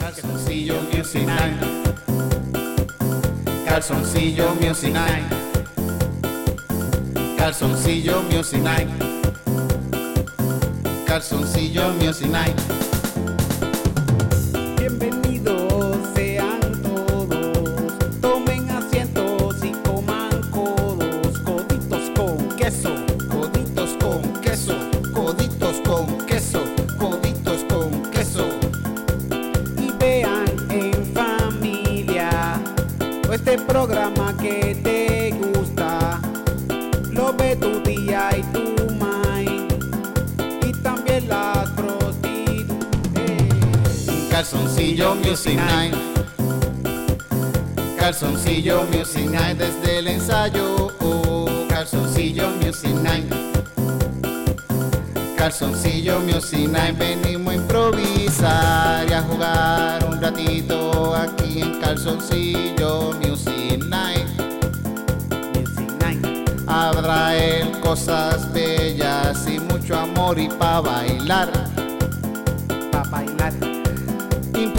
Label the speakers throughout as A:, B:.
A: Calzoncillo Music Night. Calzoncillo Music Night. Calzoncillo Music Night. Calzoncillo Music Night. Music Night. Calzoncillo Music Night desde el ensayo. Oh, calzoncillo Music Night. Calzoncillo Music Night. Venimos a improvisar y a jugar un ratito aquí en Calzoncillo Music Night.
B: Music Night.
A: Habrá él cosas bellas y mucho amor y pa' bailar.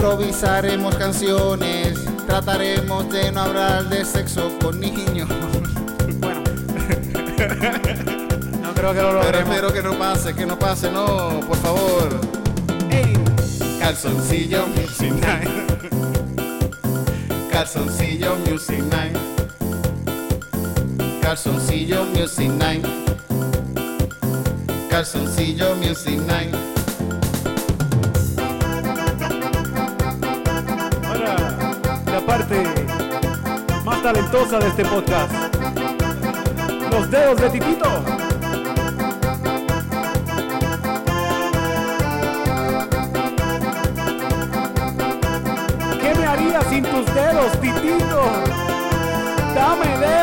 A: Improvisaremos canciones, trataremos de no hablar de sexo con niños.
B: Bueno. no creo que lo
A: Pero
B: logremos.
A: espero que no pase, que no pase, no, por favor.
B: Ey,
A: Calzoncillo Music Night. Calzoncillo Music Night. Calzoncillo Music Night. Calzoncillo Music Night.
B: Talentosa de este podcast. Los dedos de Titito. ¿Qué me haría sin tus dedos, Titito? Dame dedo,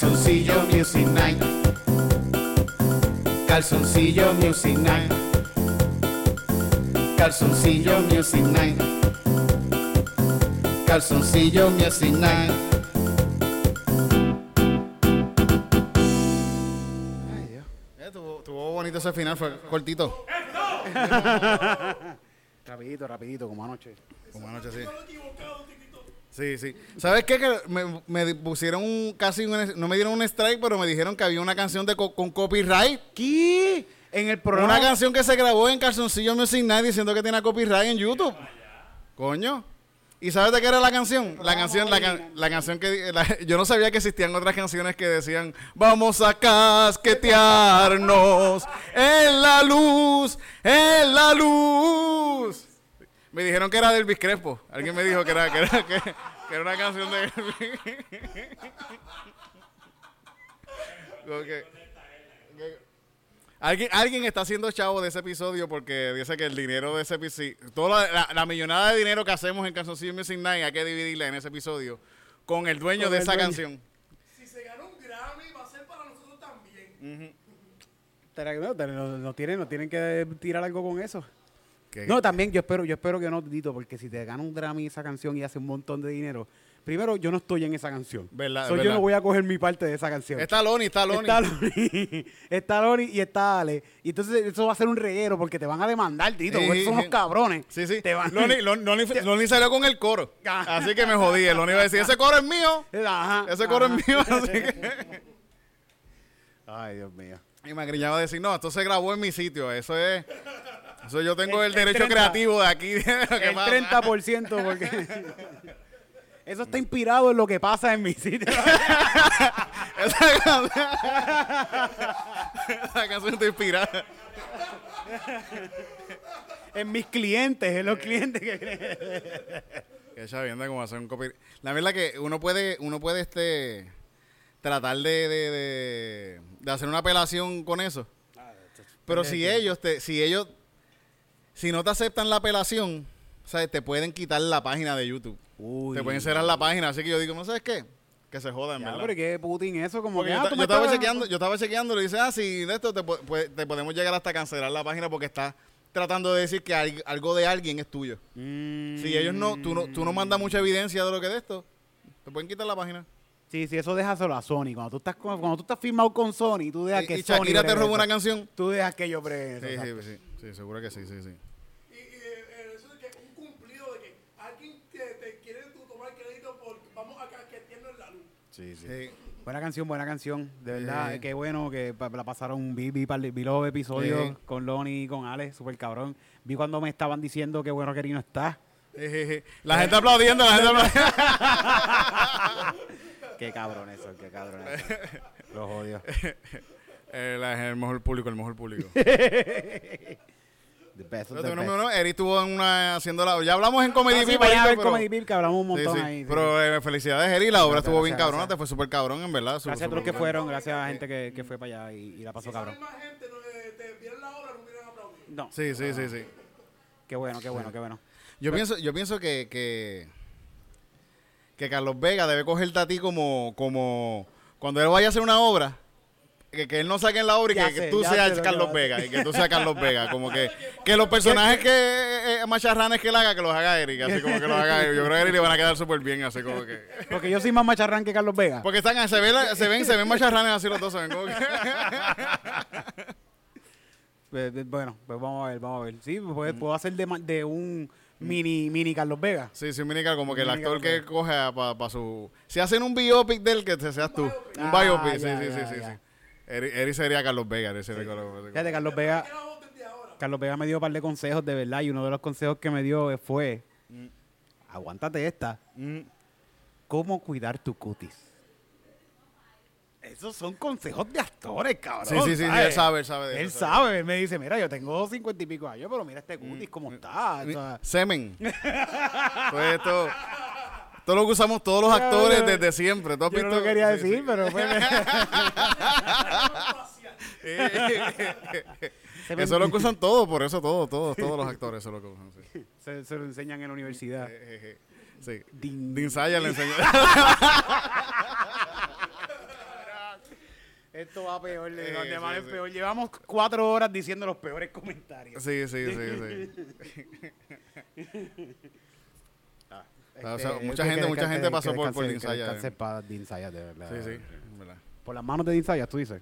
A: Calzoncillo Music Night. Calzoncillo Music Night. Calzoncillo Music Night. Calzoncillo Music Night. Ay, Dios. Eh, tuvo, tuvo bonito ese final, fue cortito.
B: Rapidito, rapidito, como anoche.
A: Como anoche, sí. Sí, sí. ¿Sabes qué? Que me, me pusieron un, casi un, no me dieron un strike, pero me dijeron que había una canción de co- con copyright.
B: ¿Qué? En el programa.
A: Una canción que se grabó en Calzoncillo Music Night diciendo que tiene copyright en YouTube. Coño. ¿Y sabes de qué era la canción? La canción, la, can- la canción que... la- yo no sabía que existían otras canciones que decían Vamos a casquetearnos en la luz, en la luz. Me dijeron que era del Crespo. Alguien me dijo que era, que era, que, que era una canción de que- Alguien, alguien está haciendo chavo de ese episodio porque dice que el dinero de ese episodio, toda la, la- la millonada de dinero que hacemos en Calzoncillo Music Night hay que dividirla en ese episodio con el dueño
B: Con
A: de
B: el
A: esa
B: dueño.
A: canción.
C: Si se gana un Grammy, va a ser para nosotros también.
B: No tienen, no tienen que tirar algo con eso.
A: Que-
B: No, también yo espero, yo espero que no, Tito, porque si te gana un Grammy esa canción y hace un montón de dinero, primero yo no estoy en esa canción.
A: Verdad,
B: So, yo no voy a coger mi parte de esa canción.
A: Está Loni, está Loni.
B: Está Loni, está Loni y está Ale. Y entonces eso va a ser un reguero porque te van a demandar, Tito.
A: Sí,
B: porque son
A: sí.
B: unos cabrones.
A: Sí, sí.
B: Te van-
A: Loni, Loni- Loni- Loni salió con el coro. Así que me jodí. Loni iba a decir, ese coro es mío.
B: Ajá,
A: Ese coro
B: ajá.
A: es mío. Así que...
B: Ay, Dios mío.
A: Y me agriñaba a decir, no, esto se grabó en mi sitio. Eso es... Eso yo tengo el, derecho
B: 30.
A: creativo de aquí. de lo que
B: El
A: pasa.
B: 30% porque... Eso está inspirado en lo que pasa en mi sitio.
A: Esa canción... Esa canción está inspirada.
B: en mis clientes, en los clientes que...
A: Que chavienda como hacer un copy. La verdad que uno puede, uno puede este tratar de, de, de- de hacer una apelación con eso. Pero si ellos te, si ellos, si no te aceptan la apelación, ¿sabes? te pueden quitar la página de YouTube.
B: Uy.
A: Te pueden cerrar la página. Así que yo digo, ¿no sabes qué? que se jodan, ¿verdad?
B: pero ¿y qué Putin eso? Como
A: Porque
B: que,
A: yo,
B: ah, tú
A: yo
B: me
A: estaba chequeando, yo estaba chequeando, le dice, ah, sí, de esto te, pues, te podemos llegar hasta cancelar la página porque está tratando de decir que al- algo de alguien es tuyo.
B: Mm.
A: Si ellos no, tú no, tú no mandas mucha evidencia de lo que es de esto, te pueden quitar la página.
B: Sí, sí, eso déjaselo a Sony. Cuando tú estás, con- cuando tú estás firmado con Sony, tú dejas
A: Y,
B: que
A: y
B: Sony
A: Shakira te robó una canción.
B: Tú dejas que yo bregue eso,
A: Sí, sí, sí, sí, seguro que sí, sí, sí.
C: Y, y eh, eh, eso de que un cumplido de que alguien que te quiere tú tomar crédito por vamos a casquetearnos en la luz.
B: Sí, sí.
A: Sí.
B: Buena canción, buena canción. De verdad,
A: Sí.
B: qué bueno que pa- la pasaron. Vi, vi, par vi los episodios
A: Sí.
B: con Lonnie y con Alex, súper cabrón. Vi cuando me estaban diciendo que bueno que Rino está.
A: La gente aplaudiendo, la gente aplaudiendo.
B: Qué cabrón eso, qué cabrón eso. Los odio.
A: Eh, la- el mejor público, el mejor público.
B: The best of
A: Pero
B: the
A: no,
B: best.
A: no, no, Eri estuvo en una haciendo la. Ya hablamos en Comedy
B: Ah, sí, a
A: ahorita,
B: ver
A: pero-
B: Comedy Beat, que hablamos un montón
A: sí.
B: ahí. sí.
A: Pero eh, felicidades, Eri. La obra
B: Gracias,
A: estuvo bien
B: gracias,
A: cabrona.
B: gracias.
A: Te fue súper cabrón, en verdad.
B: Gracias a todos los que fueron, gracias a la gente que, que fue para allá y, y la pasó
C: Si
B: cabrón.
C: misma gente no, eh, te vieron la obra, no hubieran aplaudido.
B: No,
A: Sí, sí, sí, sí.
B: qué bueno, qué bueno, qué bueno.
A: Yo pienso, yo pienso que, que, que Carlos Vega debe cogerte a ti como, como cuando él vaya a hacer una obra, que, que él no saque en la obra y que,
B: sé,
A: que tú
B: sé
A: seas Carlos Vega y que tú seas Carlos Vega. Como que, que los personajes que eh, macharranes que él haga, que los haga Eric, así como que los haga Eric. Yo creo que a Eric le van a quedar súper bien, así como que.
B: Porque yo soy más macharrán que Carlos Vega.
A: Porque están, se, ven, la- se ven, se ven macharranes así los dos, se ven como que.
B: Eh, eh, Bueno, pues vamos a ver, vamos a ver. Sí, pues, puedo hacer de, de un mini, mini Carlos Vega.
A: Sí, sí, Minica, como que el actor que
B: López.
A: coge para su... Si hacen un biopic del que te seas tú. Un
B: Ah,
A: biopic, sí,
B: ya,
A: sí,
B: ya,
A: sí, sí,
B: ya.
A: sí. Eri, Eri sería Carlos Vega, Eri sería Carlos Vega.
B: Fíjate, Carlos Vega. Carlos Vega me dio un par de consejos de verdad y uno de los consejos que me dio fue, aguántate esta,
A: Mm.
B: cómo cuidar tu cutis. Esos son consejos de actores, cabrón.
A: Sí, sí, sí, él sabe, él sabe de
B: Él
A: eso,
B: sabe, él me dice, mira, yo tengo cincuenta y pico años, pero mira este cutis cómo está. o sea,
A: Semen. pues esto... Todo lo que usamos todos los actores desde siempre. ¿Tú has
B: yo no
A: visto?
B: lo quería
A: Sí,
B: decir,
A: sí.
B: pero pues, me-
A: Eso es lo que usan todos, por eso todos, todos, todos los actores eso es lo que usan. Sí.
B: se- se lo enseñan en la universidad.
A: Eh, Sí.
B: Din-
A: Saya le enseñó.
B: Esto va peor, de
A: Sí,
B: donde
A: sí,
B: más es
A: sí.
B: peor. Llevamos cuatro horas diciendo los peores comentarios.
A: Sí, sí, sí, sí. O sea, mucha gente- mucha gente pasó por- por Dinsaya, eh.
B: de verdad.
A: Sí, sí. verdad.
B: Por las manos de Dinsaya, tú dices.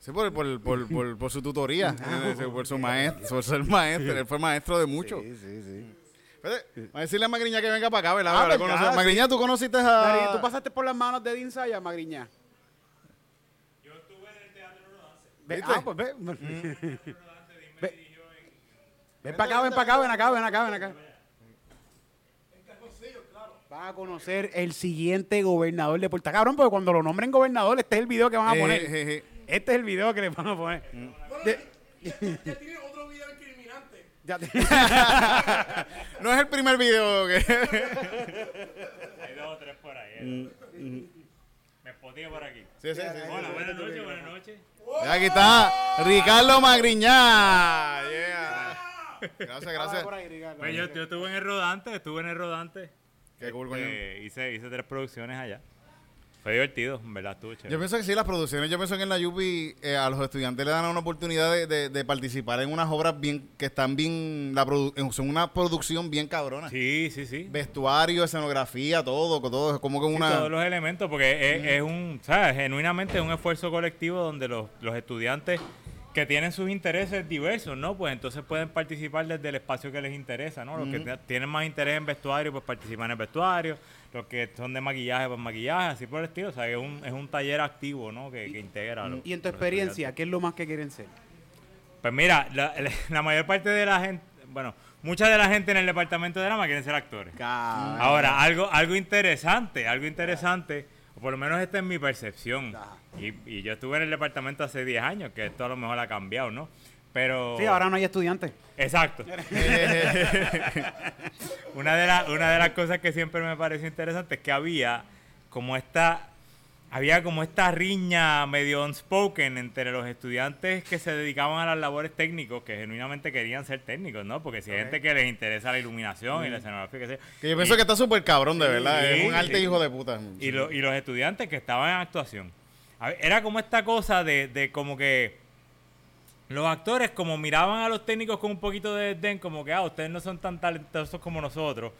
A: Sí, por, por, por, por, por su tutoría, eh, por su maestro, por ser maestro. Él fue maestro de muchos.
B: Sí, sí, sí.
A: Vamos a decirle a Magriña que venga para acá, ¿verdad?
B: Ah,
A: Para
B: ¿verdad?
A: conocer-
B: Sí.
A: Magriña, ¿tú conociste
B: Dari,
A: a...?
B: ¿Tú pasaste por las manos de Dinsaya, Magriña?
D: Yo estuve en el Teatro Rodance.
B: Ah, pues ve.
D: Me
B: Ve. Ven para acá, ven para acá, ven acá, ven acá, ven acá. Van a conocer el siguiente gobernador de Puerto Cabrón, porque cuando lo nombren gobernador, este es el video que van a
A: Eh,
B: poner.
A: je, je.
B: Este es el video que le van a poner.
C: Bueno,
B: De-
C: ya, ya tiene otro video incriminante.
B: Ya te-
A: No es el primer video que...
D: Hay dos o tres por ahí. eh. Me spoteé por aquí.
A: Sí, sí, sí.
D: Hola, buenas noches, buenas noches.
A: Y Aquí está Ricardo Magriñá. Yeah. Gracias, gracias.
D: Pues yo, yo estuve en el Rodante, estuve en el Rodante.
A: Qué cool, coño.
D: Eh, hice, hice tres producciones allá. Fue divertido, en verdad, estuvo chévere.
A: Yo pienso que sí, las producciones, yo pienso que en la Yupi eh, a los estudiantes le dan una oportunidad de, de- de participar en unas obras bien que están bien, la produ- son una producción bien cabrona.
D: Sí, sí, sí.
A: Vestuario, escenografía, todo, todo, es como que
D: Sí,
A: una...
D: todos los elementos, porque es, es un, ¿sabes? Genuinamente es un esfuerzo colectivo donde los, los estudiantes que tienen sus intereses diversos, ¿no? Pues entonces pueden participar desde el espacio que les interesa, ¿no? Los que tienen más interés en vestuario, pues participan en el vestuario. Los que son de maquillaje, pues maquillaje, así por el estilo. O sea, que es un, es un taller activo, ¿no? Que, que integra los-
B: Y en tu experiencia, ¿qué es lo más que quieren ser?
D: Pues mira, la, mayor parte de la gente, bueno, mucha de la gente en el departamento de drama quieren ser actores. Ahora, algo, algo interesante, algo interesante, por lo menos esta es mi percepción. Y yo estuve en el departamento hace 10 años, que esto a lo mejor ha cambiado, ¿no? Pero...
B: Sí, ahora no hay estudiantes.
D: Exacto. una, de la- una de las cosas que siempre me pareció interesante es que había como esta había como esta riña medio unspoken entre los estudiantes que se dedicaban a las labores técnicos, que genuinamente querían ser técnicos, ¿no? Porque si hay gente que les interesa la iluminación y la escenografía, que sea.
A: Que yo pienso que está súper cabrón, de verdad.
D: Sí,
A: es un arte
D: sí.
A: hijo de puta.
D: y, lo- y los estudiantes que estaban en actuación. Ver, Era como esta cosa de, de como que los actores como miraban a los técnicos con un poquito de desdén, como que, ah, ustedes no son tan talentosos como nosotros.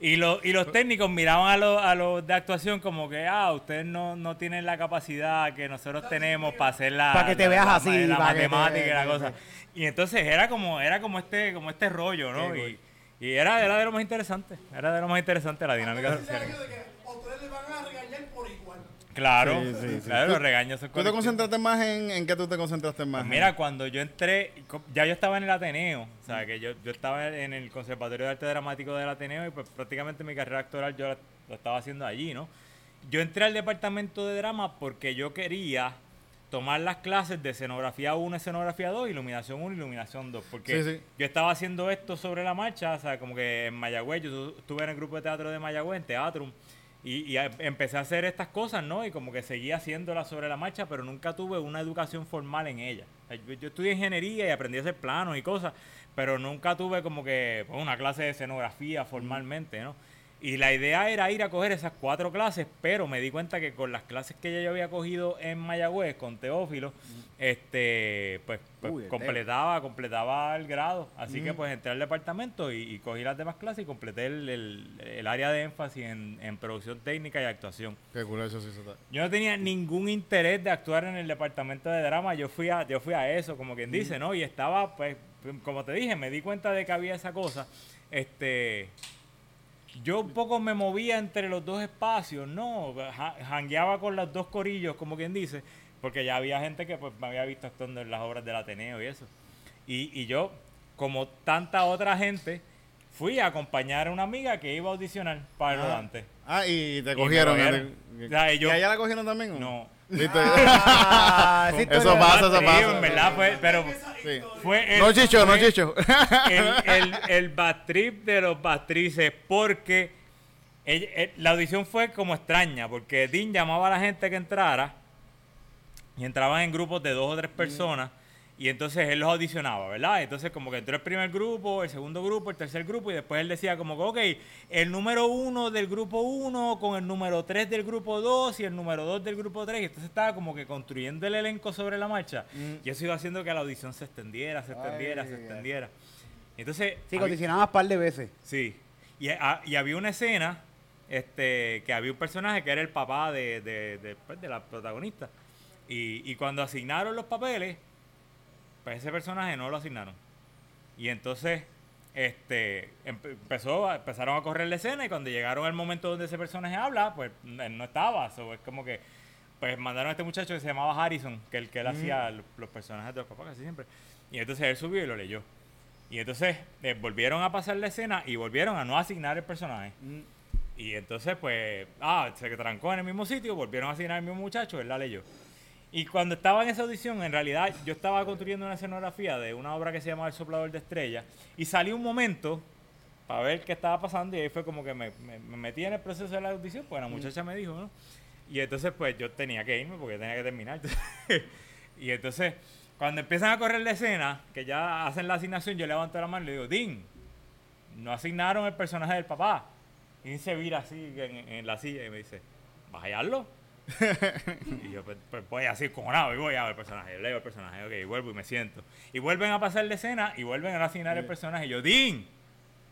D: Y, lo- y los técnicos miraban a los, a los de actuación como que, ah, ustedes no, no tienen la capacidad que nosotros tenemos para hacer la,
B: Pa' que te
D: la-
B: veas
D: la-
B: así,
D: la matemática y la cosa. Y entonces era como, era como este, como este rollo, ¿no? Y, y era, era de lo más interesante, era de lo más interesante la dinámica
C: Ese
D: social.
C: año de que a ustedes les van a regañar por igual.
D: Claro,
A: Sí, sí, sí.
D: claro, los regaños son
A: ¿Tú te concentraste más en, en qué tú te concentraste más?
D: Pues mira, cuando yo entré, ya yo estaba en el Ateneo, o sea, que yo, yo estaba en el Conservatorio de Arte Dramático del Ateneo y pues prácticamente mi carrera actoral yo la, la estaba haciendo allí, ¿no? Yo entré al departamento de drama porque yo quería tomar las clases de escenografía 1, escenografía 2, iluminación 1, iluminación 2, porque
A: Sí, sí.
D: yo estaba haciendo esto sobre la marcha, o sea, como que en Mayagüez, yo tu- estuve en el grupo de teatro de Mayagüez, en Teatrum, y, y empecé a hacer estas cosas, ¿no? Y como que seguía haciéndolas sobre la marcha, pero nunca tuve una educación formal en ella. Yo estudié ingeniería y aprendí a hacer planos y cosas, pero nunca tuve como que pues, una clase de escenografía formalmente, ¿no? Y la idea era ir a coger esas cuatro clases, pero me di cuenta que con las clases que ya yo había cogido en Mayagüez con Teófilo, este, pues, pues,
B: Uy,
D: completaba, completaba el grado. Así que pues entré al departamento y, y cogí las demás clases y completé el, el- el área de énfasis en, en producción técnica y actuación.
A: Qué culo eso sí se está.
D: Yo no tenía ningún interés de actuar en el departamento de drama, yo fui a, yo fui a eso, como quien dice, ¿no? Y estaba, pues, como te dije, me di cuenta de que había esa cosa. Este, yo un poco me movía entre los dos espacios, ¿no? Ja- Jangueaba con los dos corillos, como quien dice, porque ya había gente que pues me había visto actuando en las obras del Ateneo y eso. Y, y yo, como tanta otra gente, fui a acompañar a una amiga que iba a audicionar para el rodante.
A: Ah, y te
D: me
A: cogieron.
D: cogieron.
A: ¿Y
D: O sea, y yo-
A: a ella la cogieron también? o?
D: No.
A: ¿Viste?
B: Ah,
A: Eso pasa, eso pasa.
D: en verdad fue, pero
A: Sí.
D: fue el,
A: No, Chicho, no, Chicho.
D: el, el, el bad trip de los batrices porque la audición fue como extraña porque Dean llamaba a la gente que entrara y entraban en grupos de dos o tres personas y entonces él los audicionaba, ¿verdad? Entonces como que entró el primer grupo, el segundo grupo, el tercer grupo y después él decía como que, ok, el número uno del grupo uno con el número tres del grupo dos y el número dos del grupo tres y entonces estaba como que construyendo el elenco sobre la marcha y eso iba haciendo que la audición se extendiera, se extendiera,
B: Ay,
D: se extendiera. Y entonces...
B: Sí, condicionabas un par de veces.
D: Sí. Y, a- y había una escena este, que había un personaje que era el papá de, de, de, pues, de la protagonista. Y, y cuando asignaron los papeles, pues ese personaje no lo asignaron. Y entonces este empe- empezó empezaron a correr la escena y cuando llegaron al momento donde ese personaje habla, pues él no estaba. So, es como que pues mandaron a este muchacho que se llamaba Harrison, que el que él hacía los, los personajes de los papás casi siempre. Y entonces él subió y lo leyó. Y entonces eh, volvieron a pasar la escena y volvieron a no asignar el personaje. Y entonces, pues, ah, se trancó en el mismo sitio, volvieron a asignar al mismo muchacho, él la leyó. Y cuando estaba en esa audición, en realidad yo estaba construyendo una escenografía de una obra que se llama El Soplador de Estrellas. Y salió un momento para ver qué estaba pasando y ahí fue como que me, me- me metí en el proceso de la audición, pues la muchacha me dijo, ¿no? Y entonces pues yo tenía que irme porque tenía que terminar. y entonces cuando empiezan a correr la escena, que ya hacen la asignación, yo levanto la mano y le digo, Dean, no asignaron el personaje del papá. Y se vira así en, en la silla y me dice, ¿vas a hallarlo? Y yo pues, pues, voy así cojonado y voy a ver el personaje, leo el personaje, ok, y vuelvo y me siento. Y vuelven a pasar la escena y vuelven a asignar el personaje. Y yo, Dean,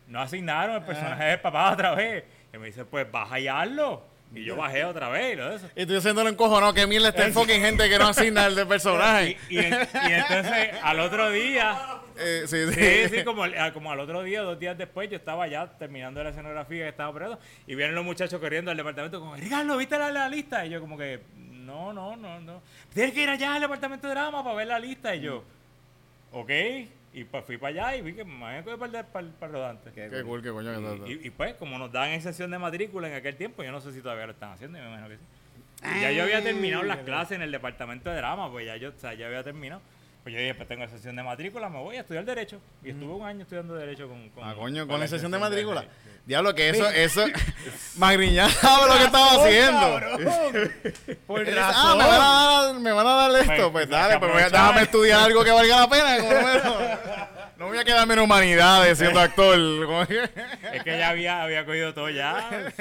D: no asignaron el personaje del papá otra vez. Y me dice, pues vas a hallarlo. Y yo bajé otra vez y lo de eso.
A: Y tú haciéndolo encojonado, que mierda está el fucking gente que no asigna el de personaje.
D: Y, y en- y entonces al otro día,
A: Eh, sí, sí.
D: sí, sí, como, al- como al otro día, dos días después, yo estaba ya terminando la escenografía que estaba operando y vienen los muchachos corriendo al departamento como, Ricardo, ¿viste la, la lista? Y yo como que, no, no, no, no. Tienes que ir allá al departamento de drama para ver la lista. Y yo, ok. Y pues fui para allá y vi que me habían cogido para el, para el- para el rodante.
A: Qué cool, qué coño que
D: Y, y, pues, como nos dan excepción de matrícula en aquel tiempo, yo no sé si todavía lo están haciendo, yo me imagino que sí. Y ya yo había terminado las clases en el departamento de drama, pues ya yo, o sea, ya había terminado. Pues yo dije, pues tengo sesión de matrícula, me voy a estudiar Derecho. Y estuve un año estudiando Derecho con... con
A: Ah, coño,
D: con
A: con la
D: la
A: sesión de matrícula.
D: sí.
A: Diablo, que eso, eso, Magriñán sabe lo que estaba haciendo.
B: Por
A: dice, ah, me van a dar, me van a dar esto.
D: Pues,
A: Pues
D: hay
A: dale, pues voy a- déjame estudiar algo que valga la pena. como no, voy a quedarme en humanidades siendo actor.
D: Es que ya había, había cogido todo ya.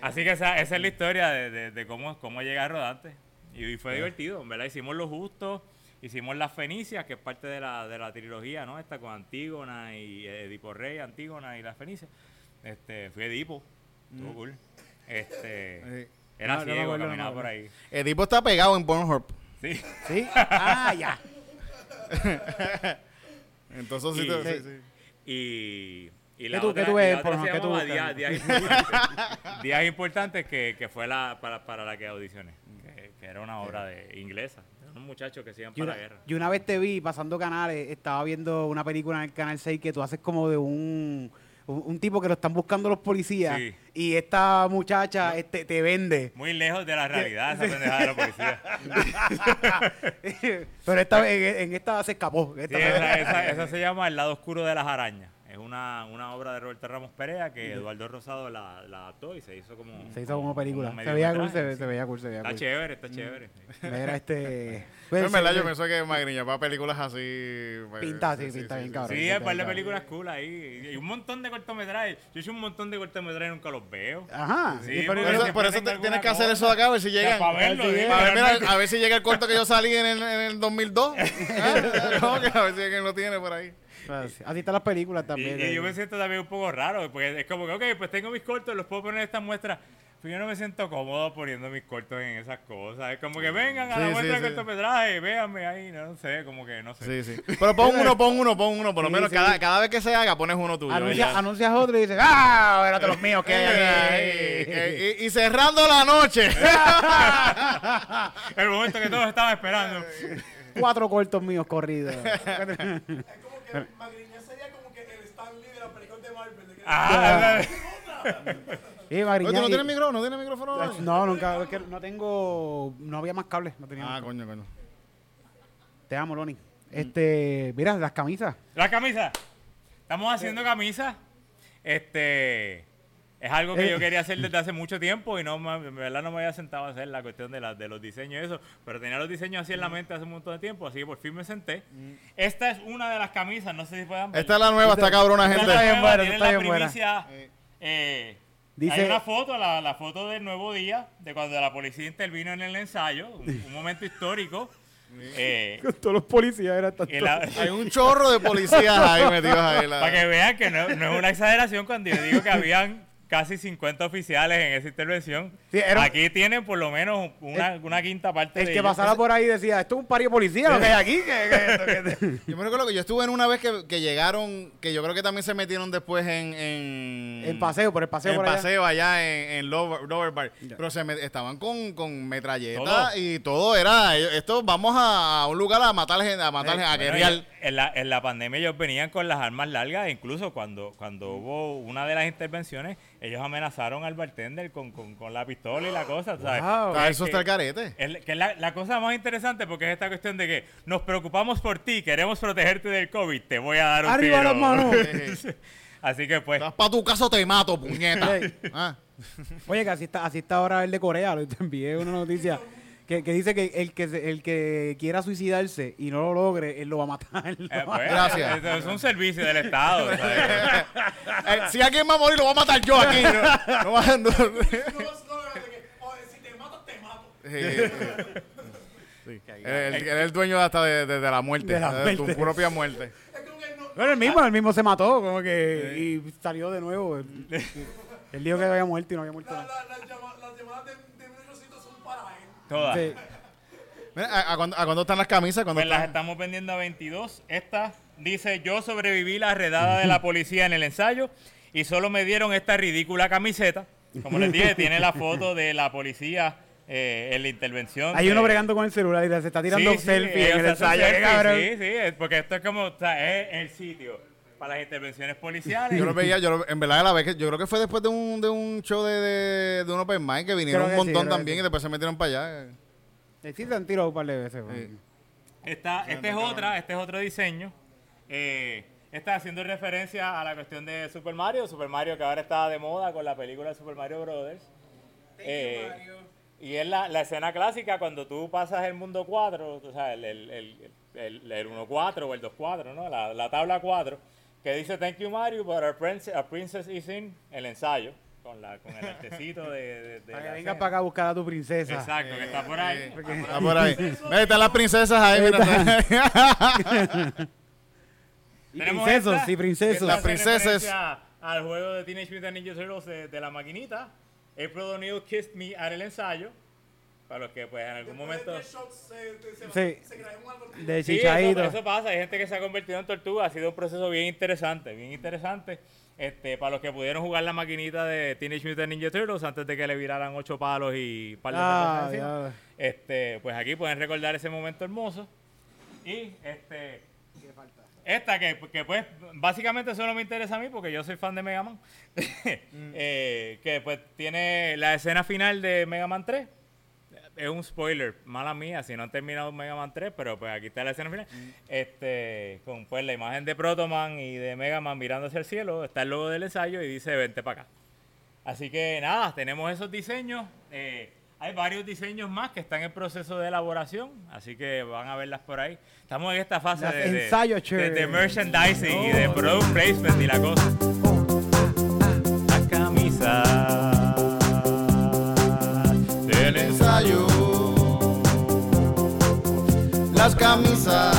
D: Así que esa, esa es la historia de, de- de cómo, cómo llegué a Rodante. Y, y fue divertido, ¿verdad? Hicimos lo justo, hicimos las Fenicias, que es parte de la, de la trilogía, ¿no? Esta con Antígona y eh, Edipo Rey, Antígona y las Fenicias. Este, fui Edipo, estuvo cool. Este,
A: Sí.
D: era
B: No,
D: ciego,
B: no
D: caminaba por ahí.
A: Edipo está pegado en Pornhub.
D: Sí.
B: ¿Sí? Ah, ya.
A: Entonces, sí,
D: Y-
A: te- sí, sí.
D: Y, y
B: ¿Qué
D: la
B: tú-
D: otra,
B: qué tú
D: y
B: ves,
D: la otra. Días, Días Importantes, Días Importantes, que, que fue la, para, para la que audicioné, que, que era una obra de inglesa, muchachos que se iban
B: Yo
D: para
B: una,
D: la guerra.
B: yo una vez te vi pasando canales, estaba viendo una película en el canal 6 que tú haces como de un, un, tipo que lo están buscando los policías
D: Sí.
B: y esta muchacha este, te vende.
D: Muy lejos de la realidad esa pendejada de la policía.
B: Pero esta en, en esta se escapó.
D: Sí,
B: Esta
D: esa,
B: vez-
D: esa- esa se llama El lado oscuro de las arañas. Es una, una obra de Roberto Ramos Perea que Eduardo Rosado la, la adaptó y se hizo como...
B: se hizo como película.
D: como
B: se veía cool, se,
D: sí.
B: se veía cool, se veía
D: Está
B: cool.
D: chévere, está chévere.
B: Mira, este...
A: Pero en verdad, yo
B: sí,
A: pienso que Magriña para películas así. pues,
B: Pinta, sí, pinta bien cabrón.
D: Sí,
B: sí,
D: hay un par de películas cool ahí. Y un montón de cortometrajes. Yo hecho un montón de cortometrajes y nunca los veo.
B: Ajá.
D: Sí,
A: Por
B: pero-
D: porque
A: eso, por eso te- tienes que hacer
D: cosa.
A: eso acá, a ver si llegan.
D: para verlo,
B: Sí,
D: sí,
A: A ver,
D: realmente.
A: mira, a ver si llega el corto que yo salí en el, en el 2002. Ah, a ver si alguien lo tiene por ahí.
B: Así están las películas también.
D: y yo me siento también un poco raro, porque es como que, ok, pues tengo mis cortos, los puedo poner en esta muestra. Pero yo no me siento cómodo poniendo mis cortos en esas cosas. Es como que vengan a
A: Sí,
D: la
A: sí,
D: muestra
A: sí.
D: de cortometraje, véanme ahí, no sé, como que no sé.
A: Sí, sí. Pero pon uno, pon uno, pon uno. Por lo
B: Sí,
A: menos
B: sí.
A: cada, cada vez que se haga pones uno tuyo.
B: Anuncia-
A: ya.
B: anuncias otro y dices, ¡ah! Espérate los míos que hay
A: Ay,
B: aquí.
A: y, y cerrando la noche.
D: El momento que todos estaban esperando.
B: Cuatro cortos míos corridos.
C: Que Magriña sería como que el Stan Lee de la película de Marvel. de
D: Ah,
B: Sí,
A: Oye,
B: Magriñán,
A: ¿tú no tienes micrófono? ¿No tienes micrófono?
B: No, nunca. Es que no tengo. No había más cables. No tenía
A: Ah,
B: más
A: coño, coño.
B: Te amo, Loni. Este, mira, las camisas.
D: La camisa. Estamos haciendo camisas. Este. Es algo que
B: Eh.
D: yo quería hacer desde hace mucho tiempo y no me- en verdad no me había sentado a hacer la cuestión de, la- de los diseños y eso, pero tenía los diseños así en la mente hace un montón de tiempo, así que por fin me senté. Esta es una de las camisas, no sé si puedan ver.
A: Esta es la nueva, está cabrona,
D: Esta
A: gente.
D: es la
B: bien
D: nueva,
B: buena, está
D: la
B: bien buena.
D: primicia, eh,
B: Dice-
D: hay una foto, la, la foto del nuevo día, de cuando la policía intervino en el ensayo, un, un momento histórico. eh,
B: Con todos los policías eran
D: la-
A: Hay un chorro de policías ahí metidos ahí. la-
D: Para que vean que no, no es una exageración cuando yo digo que habían casi 50 oficiales en esa intervención.
B: Sí, era-
D: Aquí tienen por lo menos una, una quinta parte
B: El
D: de
B: que
D: ellos.
B: pasara por ahí decía, esto es un pari de policía lo que hay aquí. que- que- que-
A: Yo me recuerdo que yo estuve en una vez que, que llegaron, que yo creo que también se metieron después en... En,
B: El paseo, por el paseo
A: en
B: por
A: paseo allá en, en Lower, Lower Bar. Pero se met- estaban con, con metralletas
D: Todo.
A: y todo era... Esto, vamos a un lugar a matar gente, a matar gente, a
D: Bueno,
A: guerrear.
D: y en, la, en la pandemia ellos venían con las armas largas, incluso cuando, cuando hubo una de las intervenciones, ellos amenazaron al bartender con, con, con la pistola y la cosa. ¿sabes?
B: Wow.
A: Ah,
D: Es
A: eso
D: que-
A: está el carete.
D: es- que es la, la cosa más interesante porque es esta cuestión de que nos preocupamos por ti, queremos protegerte del COVID, te voy a dar un
B: Arriba
D: tiro.
B: las manos.
D: Así que pues,
A: Estás para tu caso te mato, puñeta. Ah.
B: Oye, que así está, así está ahora el de Corea. Te envié una noticia que, que dice que el que se- el que quiera suicidarse y no lo logre, él lo va a matar.
D: Eh,
B: va
D: pues,
A: Gracias.
D: Es un servicio del Estado.
A: Eh, si alguien va a morir, lo voy a matar yo aquí. No, no va a- no-
C: si te mato, te mato.
A: Sí. Sí. El dueño hasta de, de- de la muerte,
B: De la
A: de tu propia muerte.
B: Bueno, el mismo, el mismo se mató, como que y salió de nuevo. Él dijo que había muerto y no había muerto
C: La- la- las llamadas de,
D: Todas.
B: Sí.
A: Mira, ¿a, a cuándo, a cuándo están las camisas? ¿Cuándo
D: Pues las estamos vendiendo a 22. Esta dice, yo sobreviví la redada de la policía en el ensayo y solo me dieron esta ridícula camiseta. Como les dije, tiene la foto de la policía eh, en la intervención.
B: Hay
D: de-
B: uno bregando con el celular y se está tirando
D: Sí,
B: en el
D: hacen
B: ensayo. cabrón.
D: Sí, sí, es porque esto es como, o sea, es el sitio para las intervenciones policiales.
A: Yo lo veía, yo lo- en verdad, la vez que yo creo que fue después de un, de un show de, de, de un open mic que vinieron un
B: sí,
A: montón también
B: sí.
A: y después se metieron para allá.
B: Eh, Sí, se han tirado un par de veces.
A: Sí.
D: Esta, este es otra, este es otro diseño. Eh, está haciendo referencia a la cuestión de Super Mario. Super Mario que ahora está de moda con la película de Super Mario Brothers. Eh, y es la, la escena clásica cuando tú pasas el mundo 4, o sea, el, el, el, el, el 1-4 o el 2-4, ¿no? La, la tabla 4, que dice Thank you Mario, but our princess, our princess is in el ensayo, con, la, con el artecito de, de, de
B: Para que
D: escena.
B: para acá a buscar a tu princesa.
D: Exacto, que está por ahí.
A: Está por ahí. Ve, están las princesas ahí, mira.
B: Y
D: Tenemos
B: princesos,
D: esta,
B: sí, princesos.
A: La
D: Hace
A: princesa es-
D: referencia Al juego de Teenage Mutant Ninja Turtles de, de la maquinita. April O'Neil kissed me at el ensayo. Para los que pues en algún
C: Después de
D: momento...
C: 10 shots se, se,
B: Sí.
C: se crearon un algo
B: De
D: Sí,
B: chichadito.
D: eso, eso pasa. Hay gente que se ha convertido en tortuga. Ha sido un proceso bien interesante, bien interesante. Este, para los que pudieron jugar la maquinita de Teenage Mutant Ninja Turtles antes de que le viraran ocho palos y un par de
B: Ah, ya.
D: Este, pues aquí pueden recordar ese momento hermoso. Y este. Esta que, que, pues básicamente solo me interesa a mí porque yo soy fan de Mega Man. Eh, que pues tiene la escena final de Mega Man 3. Es un spoiler, mala mía, si no han terminado Mega Man 3, pero pues aquí está la escena final. Este, con pues la imagen de Protoman y de Mega Man mirando hacia el cielo, está el logo del ensayo y dice vente para acá. Así que nada, tenemos esos diseños. eh, hay varios diseños más que están en proceso de elaboración, así que van a verlas por ahí. Estamos en esta fase de, de,
B: ensayo,
D: de- de merchandising y de product placement y la cosa. La camisa
A: Las camisas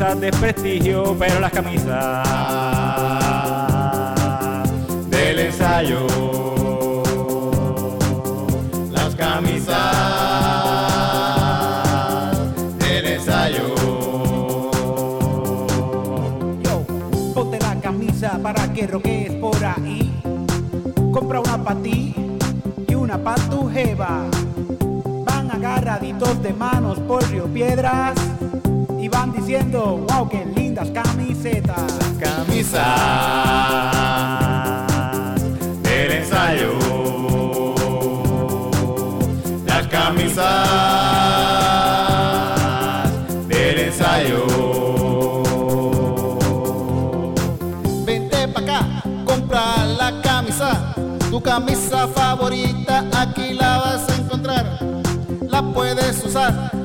D: o quizás desprestigio, pero las camisas del ensayo.
A: Las camisas del ensayo.
B: Yo, ponte la camisa para que roquees por ahí. Compra una para ti y una pa' tu jeva. Van agarraditos de manos por Río Piedras diciendo, wow, qué lindas camisetas.
A: Camisas del ensayo. Las camisas del ensayo. Vente pa' acá, compra la camisa. Tu camisa favorita aquí la vas a encontrar. La puedes usar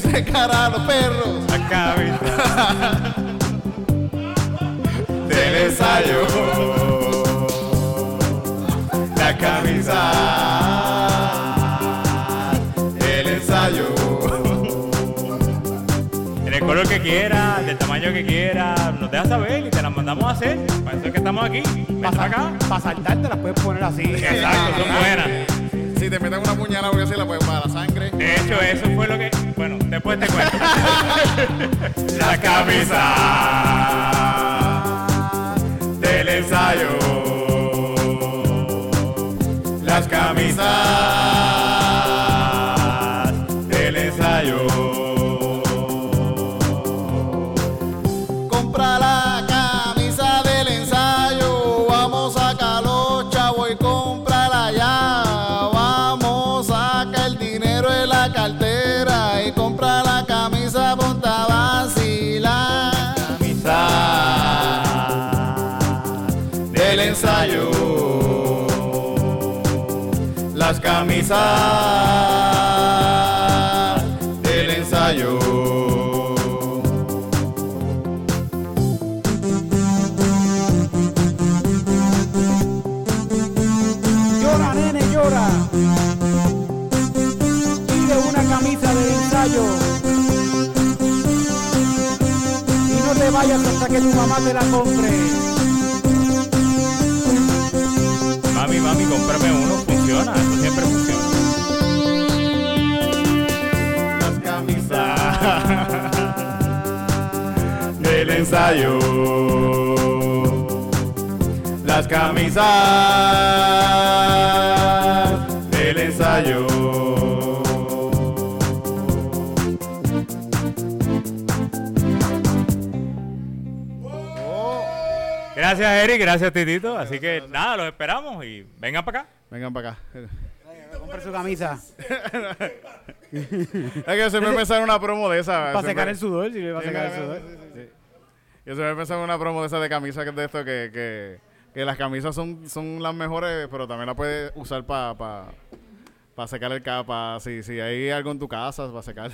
A: secar a los perros.
D: La camisa
A: del ensayo. La camisa del ensayo.
D: En el color que quiera, del tamaño que quiera, nos deja saber y te las mandamos a hacer. Para eso es que estamos aquí. Para acá.
B: Para saltarte las puedes poner así.
D: Exacto, son buenas.
A: Si te meten una puñalada porque así la puedes para la sangre.
D: De hecho, eso fue lo que. Bueno, después te cuento. La camisa
A: del ensayo. Las camisas Camisas del ensayo.
B: Llora, nene, llora. Pide una camisa de ensayo. Y no te vayas hasta que tu mamá te la compre.
A: Ensayo. Las camisas del ensayo.
D: Gracias, Eric, gracias, Titito. Así que nada, los esperamos y vengan para acá.
A: Vengan para acá.
B: Compre su camisa.
A: Es que se me pensaba en una promo de esa.
B: Para
A: Se
B: secar el sudor, si le va a
A: Sí,
B: secar el sudor.
A: Yo se me pensaba en una promo de esa de camisas que es de esto que, que, que las camisas son, son las mejores, pero también las puedes usar para pa, pa secar el capa. Si, si hay algo en tu casa, para secar.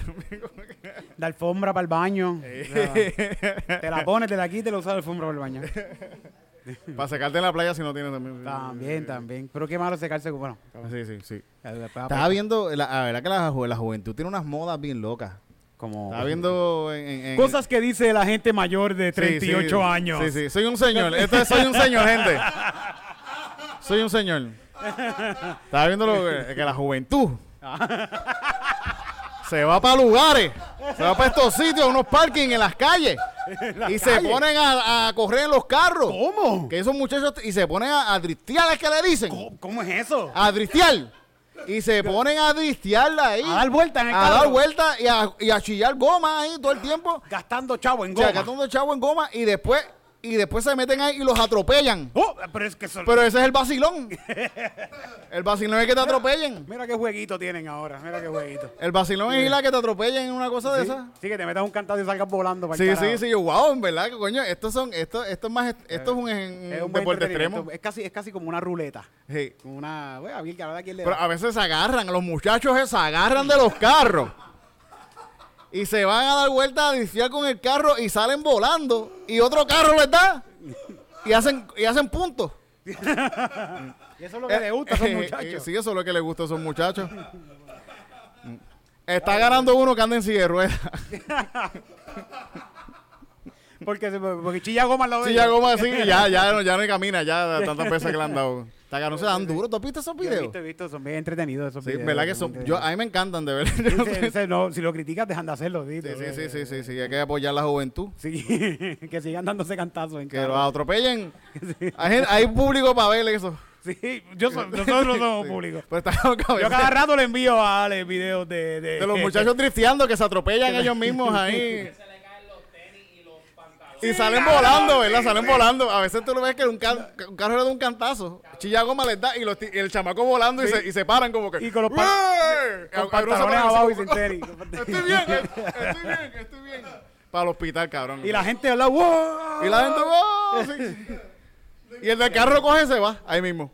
B: La alfombra para el baño. Te la pones, te la quitas y la usas de alfombra para el baño.
A: para secarte en la playa si no tienes también.
B: También, también. Pero qué malo secarse. Bueno,
A: Sí, sí, sí. Estaba viendo, la, la verdad que la, ju- la juventud tiene unas modas bien locas.
B: Como
A: Estaba viendo en, en- en-
B: cosas que dice la gente mayor de
A: Sí,
B: 38
A: sí.
B: años.
A: Sí, sí, soy un señor. Esto es soy un señor, gente. Soy un señor. Estaba viendo lo que, que la juventud se va para lugares, se va para estos sitios, unos parking en las calles y se ponen a, a correr en los carros.
B: ¿Cómo?
A: Que esos muchachos y se ponen a, a dristear, es que le dicen.
B: ¿Cómo, cómo es eso?
A: A dristear. Y se ponen a dristearla ahí.
B: A dar vuelta en el
A: A
B: carro.
A: dar vuelta y a, y a chillar goma ahí todo el tiempo.
B: Gastando chavo en
A: O sea,
B: goma.
A: gastando chavo en goma y después y después se meten ahí y los atropellan.
B: Oh, pero es que son...
A: Pero ese es el vacilón. El vacilón es que te atropellen.
B: Mira qué jueguito tienen ahora. Mira qué jueguito.
A: El vacilón es ir a que te atropellen en una cosa de
B: Sí,
A: esa.
B: sí, que te metas un cantado y salgas volando para
A: Sí,
B: el
A: sí, sí, yo, wow, en verdad, que coño, estos son, esto, esto es más, esto es un, un
B: Es un
A: deporte extremo.
B: Es casi, es casi como una ruleta.
A: Sí.
B: Como una... Bueno, a ver, ver a
A: veces se agarran, los muchachos se agarran de los carros. Y se van a dar vuelta a disfiar con el carro y salen volando. Y otro carro les da. Y hacen, y hacen puntos.
B: Y eso es lo que le gusta a esos
A: Eh, eh,
B: muchachos.
A: Sí, eso es lo que le gusta a esos muchachos. Está ganando uno que anda en silla de ruedas.
B: Porque, porque chilla goma de
A: Silla
B: ellos.
A: goma así y ya, ya, no- ya no camina, ya tantas veces que le han dado. Está ganando, se dan duro. ¿Tú has visto esos
B: Yo he
A: videos?
B: visto, he visto, son bien entretenidos esos
A: Sí,
B: videos.
A: verdad que son. Yo, a mí me encantan, de verdad. No.
B: Ese- ese no, si lo criticas, dejan de hacerlo.
A: Sí, sí, sí, sí, sí, sí, hay que apoyar la juventud.
B: Sí, que sigan dándose cantazos en
A: Que los atropellen. Hay, hay público para ver eso.
B: Sí, yo so- nosotros somos
A: Sí.
B: públicos.
A: Pero que a
B: Yo cada rato le envío a Ale videos de... De,
A: de los muchachos drifteando que se atropellan ellos mismos ahí. Y salen volando, ¿verdad? Salen volando. A veces tú lo ves que un, ca- un carro le da un cantazo. Chilla goma les da y, los ti- y el chamaco volando y, se, y se paran como que.
B: Y con los pa- con
A: Algunos se
B: pantalones
A: paran así
B: abajo y
A: como-
B: sin tenis.
A: Estoy bien, eh, estoy bien, estoy bien. Para el hospital, cabrón.
B: Y la gente habla, ¡wow!
A: Y la gente, ¡oh! Sí. Y el del carro coge y se va, ahí mismo.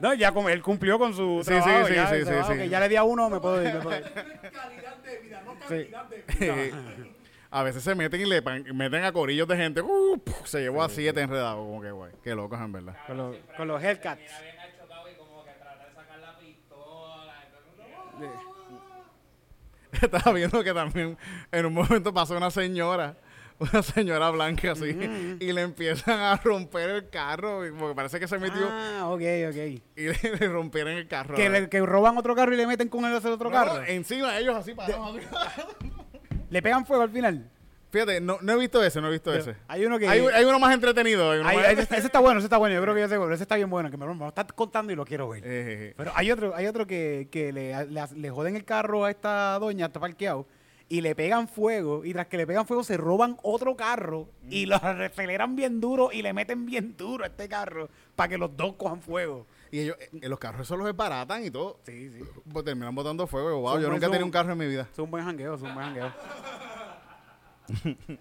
B: No, ya como él cumplió con su
A: Sí,
B: trabajo,
A: sí, sí,
B: ya,
A: sí,
B: se
A: sí,
B: va,
A: sí.
B: ok, ya le di a uno, me puedo ir. me puedo ir.
C: calidad de vida, no cantidad de vida.
A: A veces se meten y le pan- meten a corillos de gente. Uh, puf, se llevó a siete enredados. Como que, güey. Qué locos, en verdad.
B: Con los, con los Hellcats.
A: Estaba viendo que también en un momento pasó una señora, una señora blanca así, y le empiezan a romper el carro, porque parece que se metió
B: Ah, ok, ok.
A: y le, le rompieron el carro.
B: Que, le- que roban otro carro y le meten con él ese otro
A: No,
B: carro.
A: encima de ellos así parados.
B: Le pegan fuego al final.
A: Fíjate, no, no he visto ese, no he visto ese.
B: Hay uno que...
A: Hay, hay uno más entretenido. Hay uno más-
B: ese, ese está bueno, ese está bueno. Yo creo que yo sé, ese está bien bueno, que me lo, me lo estás contando y lo quiero ver.
A: Eh, eh, eh.
B: Pero hay otro, hay otro que, que le, le, le joden el carro a esta doña, está parqueado, y le pegan fuego, y tras que le pegan fuego se roban otro carro y lo aceleran bien duro y le meten bien duro a este carro para que los dos cojan fuego.
A: Y ellos, eh, los carros esos los desbaratan y todo.
B: Sí, sí.
A: Pues terminan botando fuego. Wow,
B: Son
A: yo nunca he tenido
B: son-
A: un carro en mi vida.
B: Es un buen jangueo, es un buen jangueo.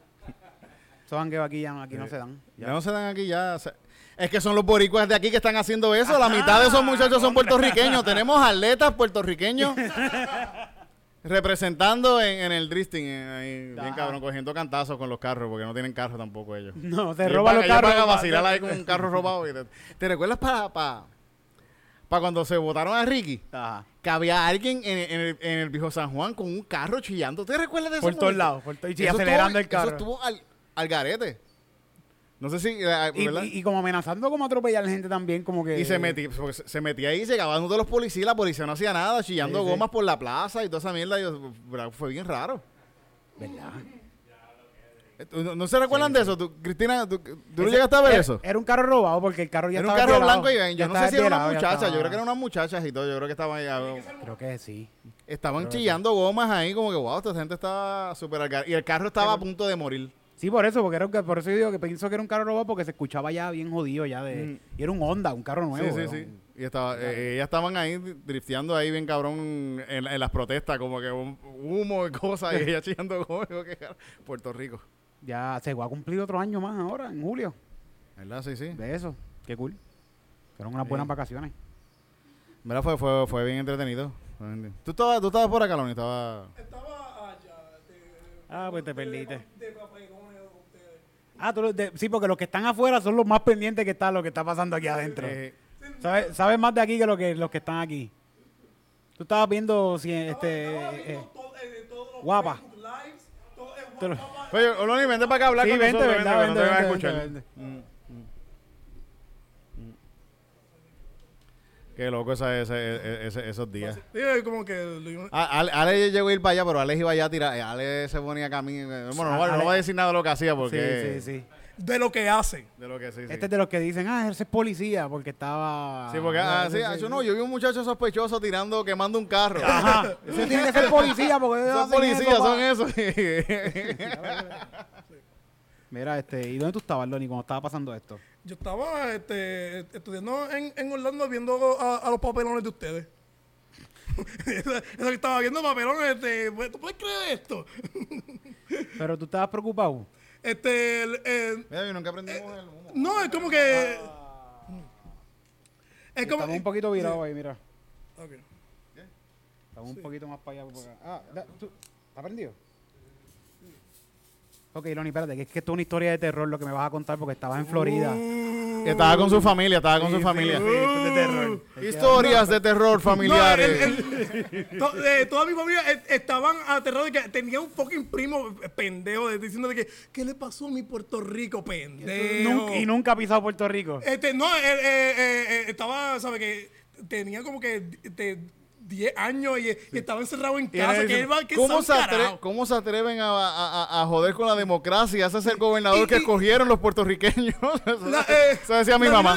B: Esos jangueos aquí ya no, aquí no se dan.
A: Ya no se dan aquí ya. se- Es que son los boricuas de aquí que están haciendo eso. La mitad de esos muchachos son puertorriqueños. Tenemos atletas puertorriqueños representando en, en el drifting. en ahí, bien cabrón, cogiendo cantazos con los carros, porque no tienen carro tampoco ellos.
B: No, se
A: Ellos
B: roban los
A: ellos
B: carros. pa-
A: vacilar ahí con un carro robado. y te, ¿te recuerdas para pa, pa cuando se votaron a Ricky?
B: Ajá.
A: Que había alguien en, en el, en el viejo San Juan con un carro chillando. ¿Te recuerdas de eso?
B: Por todos lados, por to- y
A: Eso
B: acelerando
A: estuvo-
B: el carro.
A: Eso estuvo al, al garete. No sé si, eh,
B: Y,
A: ¿verdad?
B: y- y como amenazando como atropellar gente también, como que...
A: Y se metía, se metía ahí, llegaban uno de los policías, la policía no hacía nada, chillando
B: Sí, sí.
A: gomas por la plaza y toda esa mierda. y fue bien raro.
B: ¿Verdad?
A: ¿No, no se recuerdan de eso? ¿Tú, Cristina, ¿tú, tú no llegaste a ver
B: era-
A: eso?
B: Era un carro robado porque el carro ya
A: Era un
B: estaba
A: carro
B: desvielado.
A: blanco y yo no sé
B: estaba
A: si era una muchacha, yo
B: estaba-
A: creo que eran unas muchachas y todo, yo creo que estaban ahí,
B: Creo que sí.
A: estaban chillando gomas ahí como que wow, esta gente está súper y el carro estaba a punto de morir.
B: Sí, por eso, porque era un por eso yo digo que pienso que era un carro robado porque se escuchaba ya bien jodido ya de...
A: Mm.
B: Y era un Honda, un carro nuevo.
A: sí, sí,
B: era
A: sí.
B: un-
A: Y estaba, eh, ellas estaban ahí drifteando ahí bien cabrón en, en las protestas, como que un humo y cosas, y ella chillando gomas. Puerto Rico.
B: Ya se va a cumplir otro año más ahora, en julio,
A: ¿Verdad? Sí, sí.
B: de eso. Qué cool. Fueron unas buenas vacaciones.
A: ¿Verdad? Fue, fue, fue bien entretenido. ¿Tú estabas, tú estabas por acá, Loni? Estaba...
C: Estaba allá. De,
B: Ah, pues te perdiste.
C: de de.
B: Ah, tú lo- de- sí, porque los que están afuera son los más pendientes que está lo que está pasando aquí adentro.
A: Eh,
B: ¿Sabes, sabes más de aquí que, lo que los que están aquí. Tú estabas viendo si este...
C: Estaba
B: eh,
C: viendo
B: eh,
C: todo- eh, todos los
B: guapa.
C: Facebook Lives, todo el
B: Te lo-
C: guapa-
A: Oye, Oloni, vente para acá a hablar
B: Sí,
A: con
B: vente,
A: nosotros.
B: verdad,
A: vente, que no te
B: vente,
A: van a
B: vente,
A: escuchar.
B: vente.
A: Qué loco esa, ese- ese- esos días.
C: Sí, como que
A: Ale, Ale llegó a ir para allá, pero Ale iba allá a tirar. eh, Ale se ponía camino. Bueno, no, va- no
B: Ale-
A: voy a decir nada de lo que hacía porque.
B: Sí, sí, sí.
C: De lo que hace.
A: De lo que sí, sí.
B: Este es de los que dicen, ah, ese es policía, porque estaba...
A: Sí, porque, ah, sí, yo no, yo vi un muchacho sospechoso tirando, quemando un carro.
B: Ajá. Ese tiene que ser policía, porque
A: Son policías, son esos.
B: Mira, este, ¿y dónde tú estabas, Loni, cuando estaba pasando esto?
C: Yo estaba este, estudiando en, en Orlando viendo a, a los papelones de ustedes. eso, eso que estaba viendo papelones, este, ¿tú puedes creer esto?
B: Pero tú estabas preocupado.
C: Este, el- el-
A: Mira, yo nunca aprendimos el humo.
C: no, es como que... Es como...
B: Estamos un poquito virados ahí, mira.
C: Ok.
B: Estamos un poquito más para allá. acá. Ah, da- ¿tú- ¿está prendido? Ok, Loni, espérate, que es que esto es una historia de terror lo que me vas a contar porque estabas en Florida.
A: Estaba con su familia, estaba con su familia.
B: De terror.
A: Historias de terror
C: No,
A: familiares.
C: el- el- to- eh, toda mi familia eh, estaban aterrados de que tenía un fucking primo pendejo de- diciendo de que ¿qué le pasó a mi Puerto Rico, pendejo?
B: Nunca- y nunca ha pisado Puerto Rico.
C: Este, no, eh, eh, eh, estaba, ¿sabe que Tenía como que de 10 años y, y estaba encerrado en
A: Y
C: casa. va, que
A: ¿Cómo, se atre- cómo se atreven a, a- a- a joder con la democracia? Ese es el gobernador
C: Y-
A: que
C: y-
A: escogieron los puertorriqueños.
C: La, eh,
A: Eso decía mi mamá.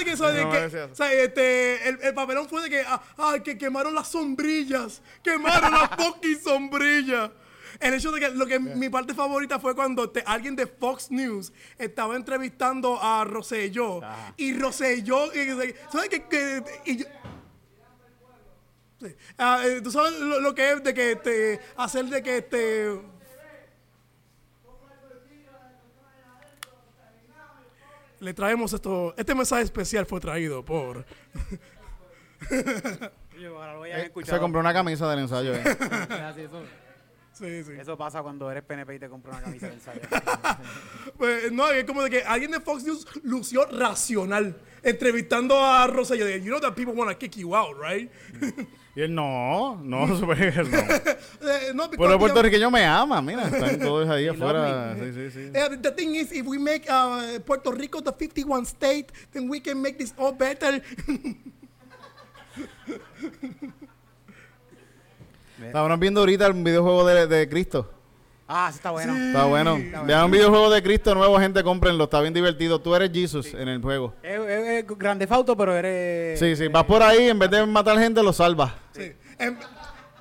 C: Este, el, el papelón fue de que, ah, que quemaron las sombrillas. Quemaron las fucking sombrillas. El hecho de que lo que mi parte favorita fue cuando te- alguien de Fox News estaba entrevistando a Rosselló. Y Rosselló, y- ¿sabes qué? Que, y Sí. Ah, eh, ¿Tú sabes lo, lo que es de que este, hacer de que este... Le traemos esto. Este mensaje especial fue traído por.
A: Eh, se compró una camisa del ensayo. eh.
B: eso,
C: Sí, sí.
B: eso pasa cuando eres PNP y te compras una camisa de ensayo.
C: Pues, no, es como de que alguien de Fox News lució racional entrevistando a Rosa. Yo dije, you know that people want to kick you out, right?
A: Y él, no, no, super, no.
C: Eh, no,
A: Pues
C: because-
A: los puertorriqueños me aman, mira, están todos ahí afuera. Sí, sí, sí.
C: Eh, the thing is, if we make uh, Puerto Rico the 51 state, then we can make this all better.
A: Estábamos viendo ahorita el videojuego de, de Cristo.
B: Ah, sí está bueno.
A: Está bueno. Vean un videojuego de Cristo nuevo, gente, cómprenlo. Está bien divertido. Tú eres Jesus en el juego.
B: Es, grande fauto, pero eres...
A: Sí, sí. Vas por ahí, en vez de matar gente, lo salvas.
C: Sí. En,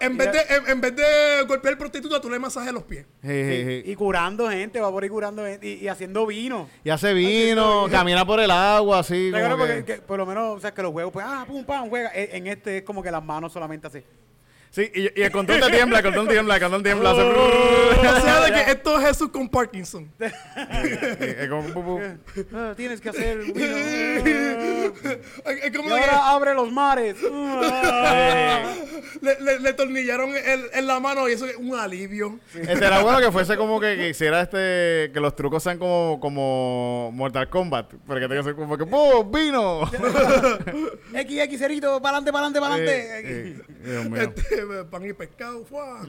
C: en vez de, en, en vez de golpear prostituta, tú le masajes los pies.
A: Sí, sí, sí.
B: Y curando gente, va por ahí curando gente y, y haciendo vino.
A: Y hace vino, camina por el agua, así.
B: Claro, porque
A: que-
B: que por lo menos, o sea, que los juegos, pues, ah, pum, pam, juega. En en este es como que las manos solamente así.
A: Sí, y, y el control te tiembla, el control tiembla, el control tiembla. hace-
C: O sea, de que esto es Jesús con Parkinson.
A: Eh, como-
B: Ah, tienes que hacer.
C: Es es
B: y
C: como de que
B: ahora abre los mares. Ah.
C: le, le, le tornillaron el- en la mano y eso es un alivio.
A: Este era bueno que fuese como que, que hiciera este, que los trucos sean como, como Mortal Kombat. Pero que tenga que ser como que, ¡pum! ¡Vino!
B: X, X, cerito, para adelante, para adelante, para
A: Eh,
B: adelante.
A: eh, Dios mío.
C: Este, pan y pescado. ¡fua!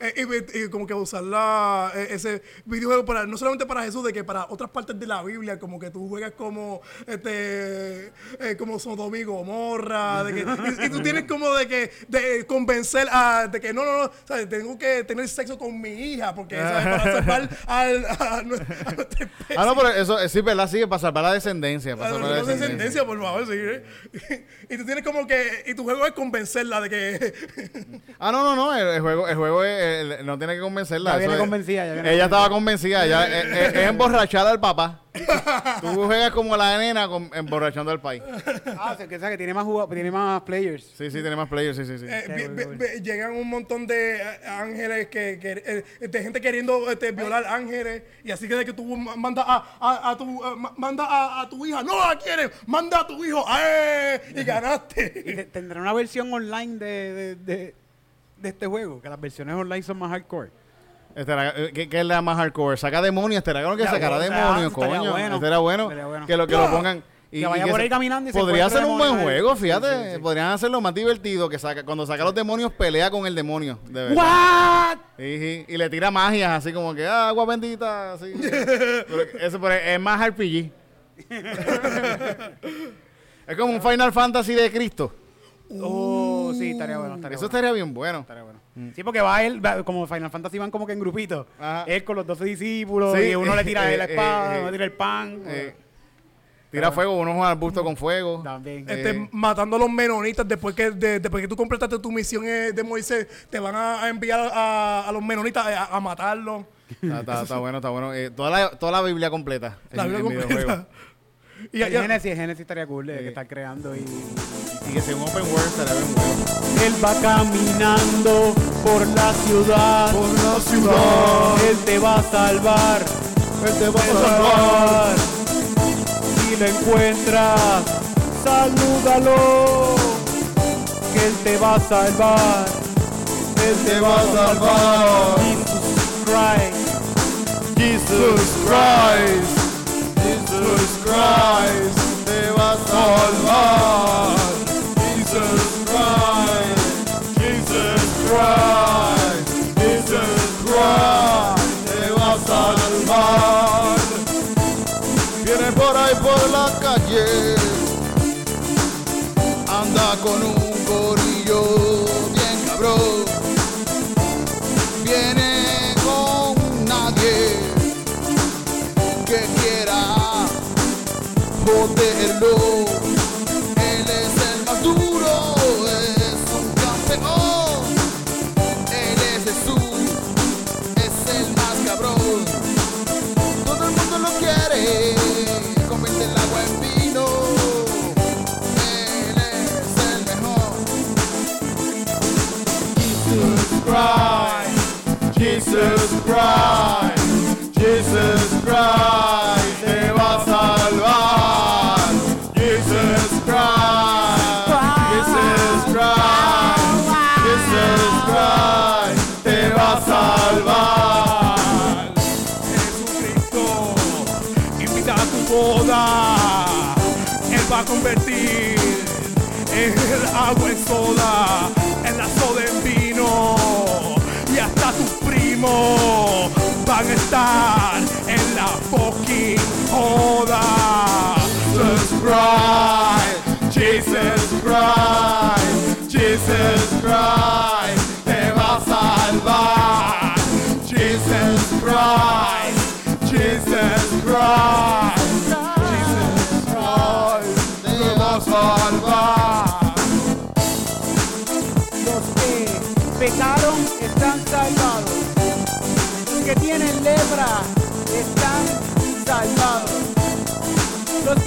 C: Eh, y, como que usar la, eh, ese videojuego para, no solamente para Jesús, de que para otras partes de la Biblia, como que tú juegas como, este, eh, como Sodoma y Gomorra, de que, y, y tú tienes como de que, de convencer a, de que no, no, no, ¿sabes? tengo que tener sexo con mi hija, porque, ¿sabes? Para salvar al, a, nue- a nuestra especie.
A: Ah, no, pero eso sí, ¿verdad? Sí, para salvar la descendencia. Para
C: Para
A: salvar la
C: descendencia, por favor, sí. Y tú tienes como que, y tu juego es convencerla de que,
A: Ah, no, no, no. El, el juego, el juego es- no tiene que convencerla.
B: Ya
A: eso
B: viene
A: es-
B: convencida, ya viene
A: Ella estaba convencida. Ya, es, es- es emborrachar al papá. Tú juegas como la nena con- emborrachando al país.
B: Ah, o sea, que, o sea, que tiene más jugado- tiene más players.
A: Sí, sí, tiene más players. Sí, sí, sí.
C: eh,
B: Sí,
C: vi-
B: muy
C: vi-
B: cool.
C: vi- llegan un montón de eh, ángeles que, que eh, de gente queriendo este, violar ángeles y así que de que tú ma- manda a, a, a tu eh, ma- manda a, a tu hija no la quieres manda a tu hijo ¡eh! y
B: Y
C: ganaste
B: te- tendrá una versión online de, de, de, de este juego, que las versiones online son más hardcore.
A: Estará- eh, ¿Qué, qué es la más hardcore? Saca demonios. Estará claro que
B: sea,
A: demonios, coño.
B: bueno.
A: Este era bueno. Que lo, que lo pongan.
B: Que vaya por
A: se-
B: ahí caminando y se
A: Podría ser un buen juego, fíjate.
B: sí, sí.
A: Podrían hacerlo más divertido. que saca Cuando saca los demonios, pelea con el demonio. De verdad.
B: ¿What?
A: Y le tira magias, así como que ah, agua bendita. Así. Eso pero es más RPG. es como un Final Fantasy de Cristo.
B: Oh, sí, estaría bueno. Estaría
A: Eso
B: bueno.
A: estaría bien bueno.
B: Estaría bueno. Sí, porque va él, va- como Final Fantasy van como que en grupitos.
A: Ajá.
B: Él con los 12 discípulos
A: Sí,
B: y uno le tira
A: eh,
B: la
A: eh,
B: espada,
A: eh,
B: uno le tira el pan.
A: Eh, tira fuego, uno juega al busto con fuego.
B: También.
C: este, matando a los menonitas después que de- después que tú completaste tu misión eh, de Moisés te van a, a enviar a, a los menonitas a, a matarlos
A: Está, está- está bueno, está bueno. Eh, toda, la, toda la Biblia completa.
C: la
A: en-
C: Biblia
A: en videojuego.
C: Y,
B: el
C: ya-
B: Genesis, el Genesis estaría cool de que estar creando y...
A: Y que sea un open world estaría bien bueno.
B: Él va caminando por la ciudad. Por la ciudad. Él te va a salvar. Él te va a salvar. Si lo encuentras, salúdalo. Que él te va a salvar. Él te va a salvar. Jesus Christ.
A: Jesus Christ, Jesus Christ, te va a salvar. Jesus Christ, Jesus Christ, Jesus Christ, te va a salvar. Viene por ahí por la calle, anda con un joderlo. Él es el más duro, es un campeón. Él es Jesús, es el más cabrón. Todo el mundo lo quiere, convierte el agua en vino. Él es el mejor. Jesus Christ, Jesus Christ, Jesus Christ,
C: el agua en soda, en la soda en vino. Y hasta tus primos van a estar en la fucking joda.
A: Jesus Christ, Jesus Christ, Jesus Christ, te va a salvar. Jesus Christ, Jesus Christ, Jesus Christ, te va a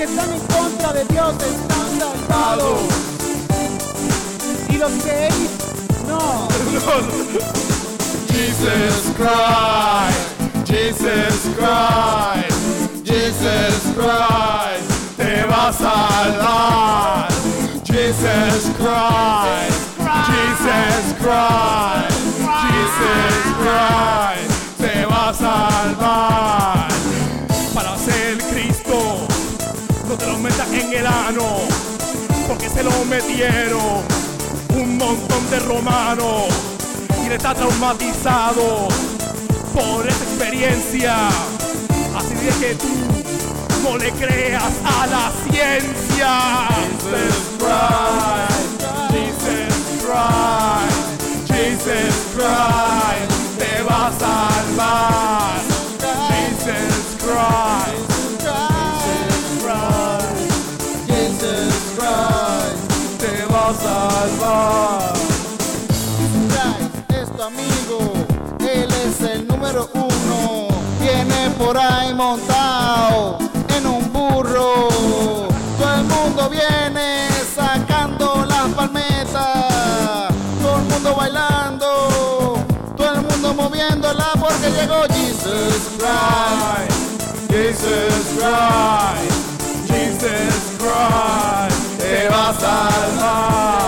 B: están en contra de Dios están salvados. Y los que él no.
A: Jesus Christ, Jesus Christ, Jesus Christ, te va a salvar. Jesus Christ, Jesus Christ, Jesus Christ, te va a salvar.
C: para ser Cristo. Se lo metieron un montón de romanos. y él está traumatizado por esa experiencia. Así de que tú no le creas a la ciencia. Jesus Christ, Jesus Christ, Jesus Christ, te va a salvar. Jesus Christ,
E: uno. Viene por ahí montado en un burro. Todo el mundo viene sacando las palmetas. Todo el mundo bailando. Todo el mundo moviéndola porque llegó Jesus Christ.
C: Jesus Christ, Jesus Christ, te. Va a salvar.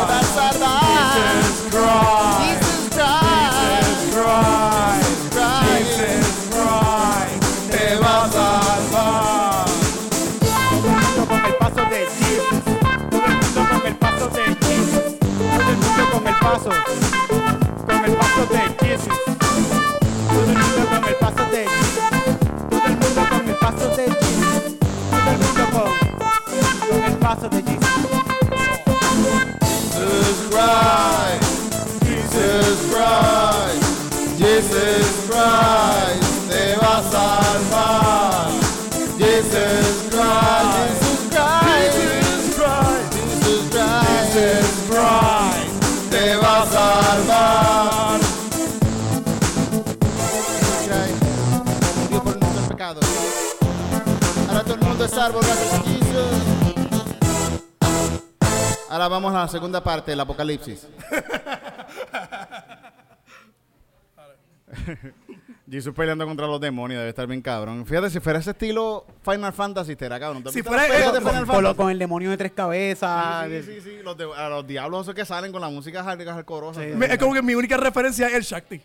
B: Mundo
E: Ahora vamos a la segunda parte del Apocalipsis.
A: Jesus peleando contra los demonios, debe estar bien cabrón. Fíjate, si fuera ese estilo Final Fantasy, estaría cabrón. ¿Te has
C: Si fuera
A: las peleas
C: eso,
A: de Final
B: Con, lo-
A: Fantasy?
B: con el demonio de tres cabezas.
A: Sí, sí, sí, Los, de- a los diablos esos que salen con la música hardcore.
B: Sí.
C: Me- Es como que mi única referencia es el Shakti.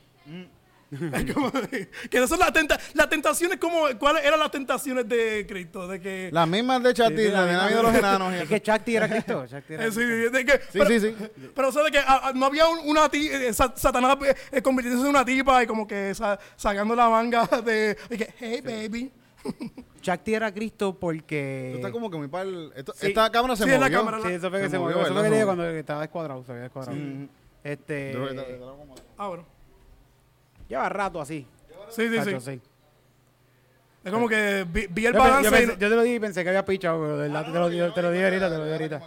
C: Que esas son las, tenta- las tentaciones, como, ¿cuáles eran las tentaciones de Cristo? De que,
A: Las mismas de Chati, la
B: la
A: de los enanos.
B: Es que Chakti era Cristo. Chakti era
C: eh, sí,
B: Cristo.
C: de que
A: Sí,
C: pero,
A: sí, sí.
C: pero o sea, de que ah, ah, no había un- una ti- eh, Satanás eh, eh, convirtiéndose en una tipa y como que sa- sacando la manga de, de que, hey baby.
B: Chakti era Cristo porque.
A: Esto está como que muy pal... esto-
B: Sí.
A: Esta cámara se
C: Sí, es la
A: movió.
C: cámara.
B: Sí, eso fue que
A: Se
B: se,
A: movió,
B: movió. Eso fue
A: ¿verdad?
B: que le
A: Se
B: dije
A: movió.
B: cuando estaba descuadrado. Se había descuadrado. Este.
C: Ah, bueno.
B: Lleva rato así.
C: Sí, sí,
B: Tacho,
C: sí.
B: sí.
C: Es como que vi, vi el
B: Yo, pe- yo
C: balance. y
B: pensé-
C: no-
B: yo te lo dije y pensé que había pichado, pero de verdad te lo, di- te lo dije ahorita, te lo dije ahorita.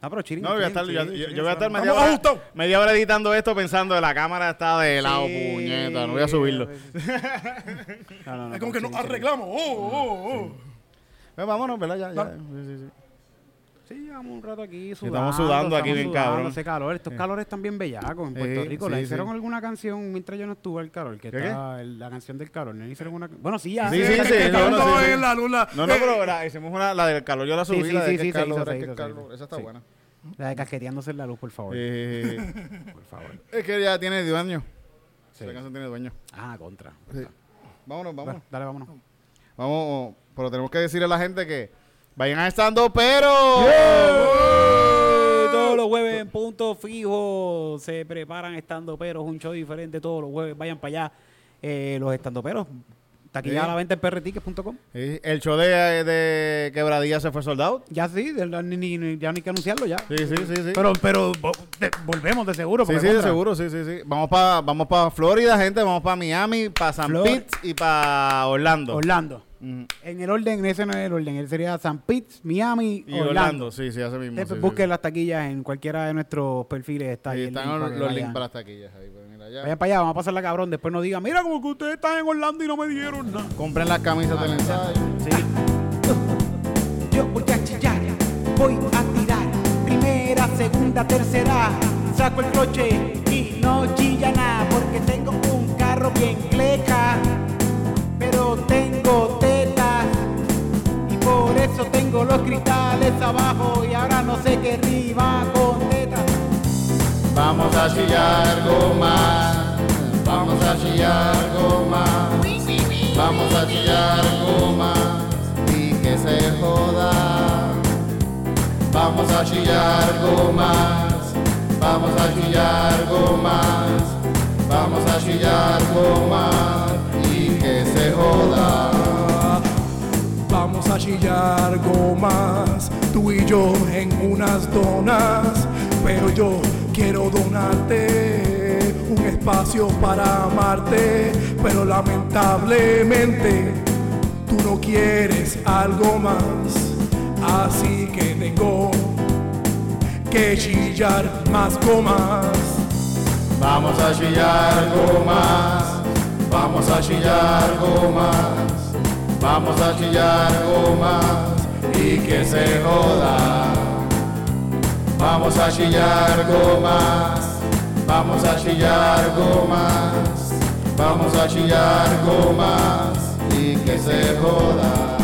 B: No, pero chilling.
A: No, voy a estar, yo, yo- yo voy a estar media
C: Vamos
A: hora,
C: ajustado.
A: media hora editando esto pensando que la cámara está de lado,
B: Sí.
A: puñeta. No voy a subirlo.
B: No, no, no,
C: es como que nos arreglamos. Oh, oh, oh.
A: Pues vámonos, ¿verdad? Ya, ya. Sí, sí, sí.
B: Sí, llevamos un rato aquí sudando.
A: Estamos sudando aquí
B: estamos
A: bien
B: sudando,
A: cabrón.
B: Hace calor. Estos calores están bien bellacos en Puerto
A: Sí,
B: Rico.
A: sí,
B: ¿Le hicieron
A: sí.
B: alguna canción mientras yo no estuve el calor? Que
A: ¿Qué,
B: está el- la canción del calor. ¿No le hicieron una Bueno, sí, ya.
A: Sí, sí, sí, no,
C: estamos
A: no, sí, sí.
C: en la luna.
A: No, no,
C: Eh,
A: pero la- hicimos una, la del calor, yo la subí,
B: Sí, sí,
A: la de
B: sí,
A: que
B: sí,
A: calor, es que. Esa está
B: Sí.
A: buena.
B: La de casqueteándose en la luz, por favor.
A: Eh,
B: Por favor.
A: es que ya tiene dueño. La canción tiene dueño.
B: Ah, contra.
A: Sí. Vámonos, vámonos.
B: Dale, vámonos.
A: Vamos, pero tenemos que decirle a la gente que vayan a estando, pero.
B: Todos los jueves en punto fijo se preparan estando peros, un show diferente todos los jueves. Vayan para allá. Eh, los estando peros. Taquilla
A: Sí.
B: a la venta en prtickets.com.
A: Sí, El show de, de Quebradilla se fue soldado.
B: Ya sí, de- ni, ni- ni- ya no hay que anunciarlo ya.
A: Sí, sí, sí, sí.
B: Pero, pero de- volvemos de seguro.
A: Sí, sí, de seguro, sí, sí, sí. Vamos para vamos pa Florida, gente. Vamos para Miami, para San
B: Flor-
A: Pete y para Orlando.
B: Orlando. En el orden, ese no es el orden. Él sería San Pete, Miami,
A: Y
B: Orlando.
A: Orlando. sí, sí, hace mismo.
B: Después
A: sí, sí,
B: busquen
A: sí.
B: las taquillas en cualquiera de nuestros perfiles. Está
A: Ahí
B: el
A: están
B: link
A: los, links para las taquillas. Ahí, pues, mira.
B: Vayan para allá, vamos a pasarla cabrón. Después no digan, mira como que ustedes están en Orlando y no me dieron nada.
A: Compren las camisas del ensayo.
B: Sí. Yo voy a chillar, voy a tirar. Primera, segunda, tercera. Saco el coche y no chilla nada. Porque tengo un carro bien cleca. Eso tengo los cristales abajo. Y ahora no sé qué rima con tetas.
A: Vamos a chillar goma. Vamos a chillar goma. Vamos a chillar goma. Y que se joda. Vamos a chillar gomas. Vamos a chillar gomas, vamos a chillar gomas y que se joda.
C: Vamos a chillar gomas, tú y yo en unas donas, pero yo quiero donarte un espacio para amarte, pero lamentablemente tú no quieres algo más, así que tengo que chillar más gomas.
A: Vamos a chillar gomas, vamos a chillar gomas, vamos a chillar gomas y que se joda. Vamos a chillar gomas, vamos a chillar gomas, vamos a chillar gomas y que se joda.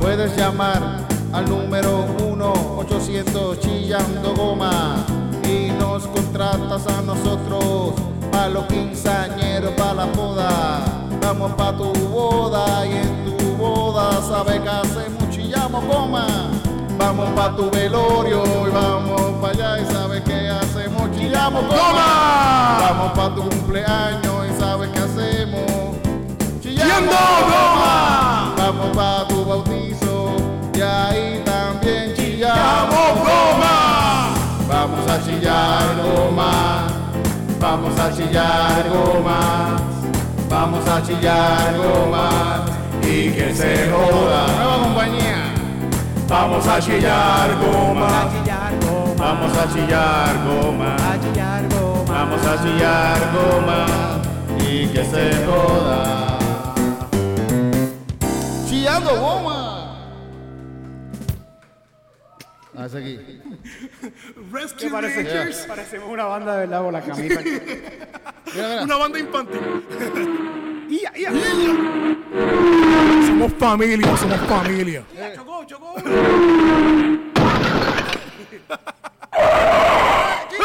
A: Puedes llamar al número 1-800 chillando goma y nos contratas a nosotros para los quinceañeros, para la boda. Vamos pa' tu boda y en tu boda sabes que hacemos chillamos goma. Vamos pa' tu velorio y vamos pa' allá y sabes que hacemos chillamos goma. Vamos pa' tu cumpleaños y sabes que hacemos chillando goma. Vamos pa' tu bautizo y ahí también chillamos goma. Vamos a chillar goma, vamos a chillar goma, vamos a chillar goma y que se joda. Nueva compañía. Vamos a chillar goma, vamos a chillar goma, vamos a chillar goma y que se joda. Chillando goma. Ah, ese aquí.
C: Rescue
B: Parece,
C: Rangers,
B: parecemos una banda de verdad con la camisa.
A: Mira, mira.
C: una banda infantil. Ia, ia. Somos familia, somos familia.
B: chocó, chocó. Te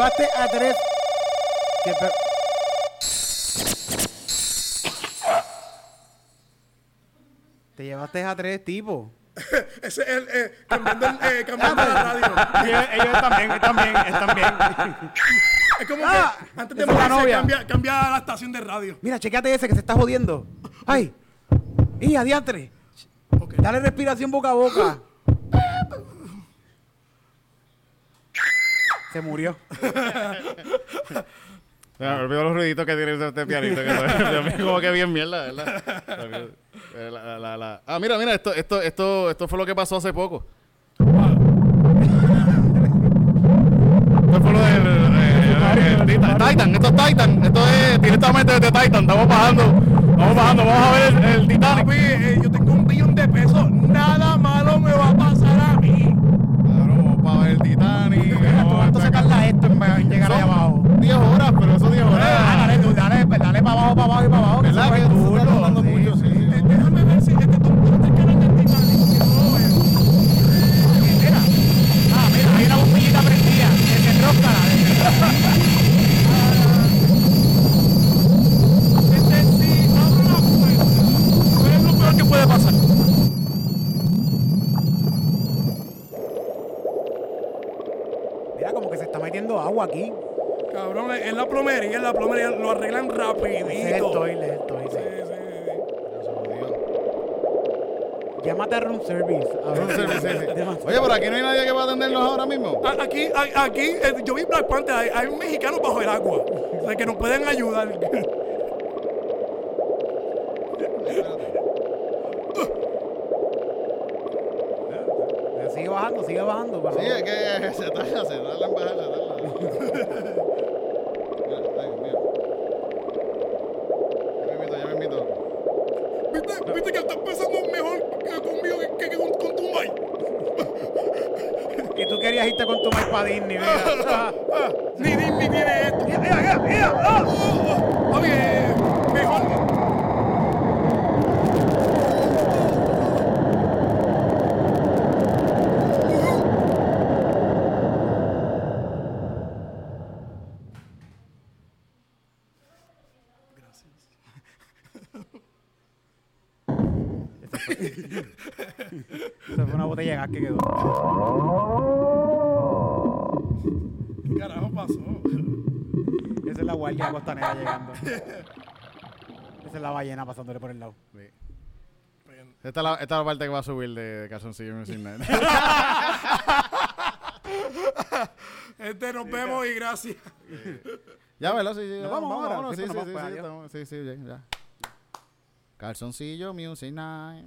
B: llevaste a tres. que per- Te llevaste a tres tipos.
C: Ese es el, eh, cambiando, el, eh, cambiando la radio.
B: ellos, ellos también, también, también.
C: Es como
B: Ah,
C: que antes de morirse cambia la estación de radio.
B: Mira, chequeate ese que se está jodiendo. ¡Ay! ¡Y adiantre! Dale respiración boca a boca. Se murió.
F: Me olvidó los ruiditos que tiene este pianito. Que a mí como que bien mierda, ¿verdad? La- la- la- Ah, mira, mira, esto, esto, esto, esto fue lo que pasó hace poco. Esto fue lo del eh, el Titan. Titan, esto es Titan. Esto es directamente desde Titan. Estamos bajando. Vamos bajando. Vamos a ver el, el Titanic.
C: Papi, eh, yo tengo un billón de pesos. Nada malo me va a pasar a
F: para ver el Titanic.
B: ¿Cuánto se tarda esto en llegar allá abajo?
F: 10 horas, pero eso 10
B: Ah,
F: horas.
B: dale, tú, dale, dale para abajo, para abajo y para abajo. que
F: ¿Verdad? Que
B: es
F: tú estás tardando mucho, sí.
C: Eh, déjame ver si este tú tú el canal del Titanic. que no.
B: Ah, mira, hay una bombillita prendida. Desenróscala.
C: Este sí, abro la puerta. ¿Cuál es lo peor que puede pasar?
B: Mira, como que se está metiendo agua aquí.
C: Cabrón, es la plomería, en la plomería lo arreglan rapidito.
B: Ese es el toilet, es el
C: Sí,
B: toilet.
C: sí, sí.
B: Llámate a room service. A
F: Room
B: ver,
F: service, sí, sí.
B: demasiado.
F: Oye, por aquí no hay nadie que va a atendernos ahora mismo.
C: A- Aquí, a- aquí, eh, yo vi Black Panther, hay, hay un mexicano bajo el agua. O sea, que nos pueden ayudar.
B: Sigue bajando, sigue bajando. para
F: Sí, es que se tarda, se tarda en bajar, se tarda. Mira, ay, mira. Ya me invito, ya me invito.
C: ¿Viste, viste que estás pensando mejor que conmigo que, que- que con, con tu Mike?
B: Y tú querías irte con tu Mike para Disney, mira.
C: Ni. ¡Mira, mira, mira! ¡Ah! Oh, oh. Papi, eh, mejor.
B: Esa fue una botella de gas que quedó.
C: ¿Qué carajo pasó?
B: Esa es la guardia costanera llegando. Esa es la ballena pasándole por el lado.
A: Esta es, la, esta es la parte que va a subir de, de Calzoncillo Music Night.
C: Este, nos vemos y gracias.
A: ya, ¿verdad? Sí, sí,
B: Nos
A: ya,
B: vamos ahora.
A: vámonos,
B: Sí,
A: Sí,
B: pues
A: sí, sí,
B: vamos,
A: sí, estamos- sí, sí, ya, ya. Calzoncillo Music Night.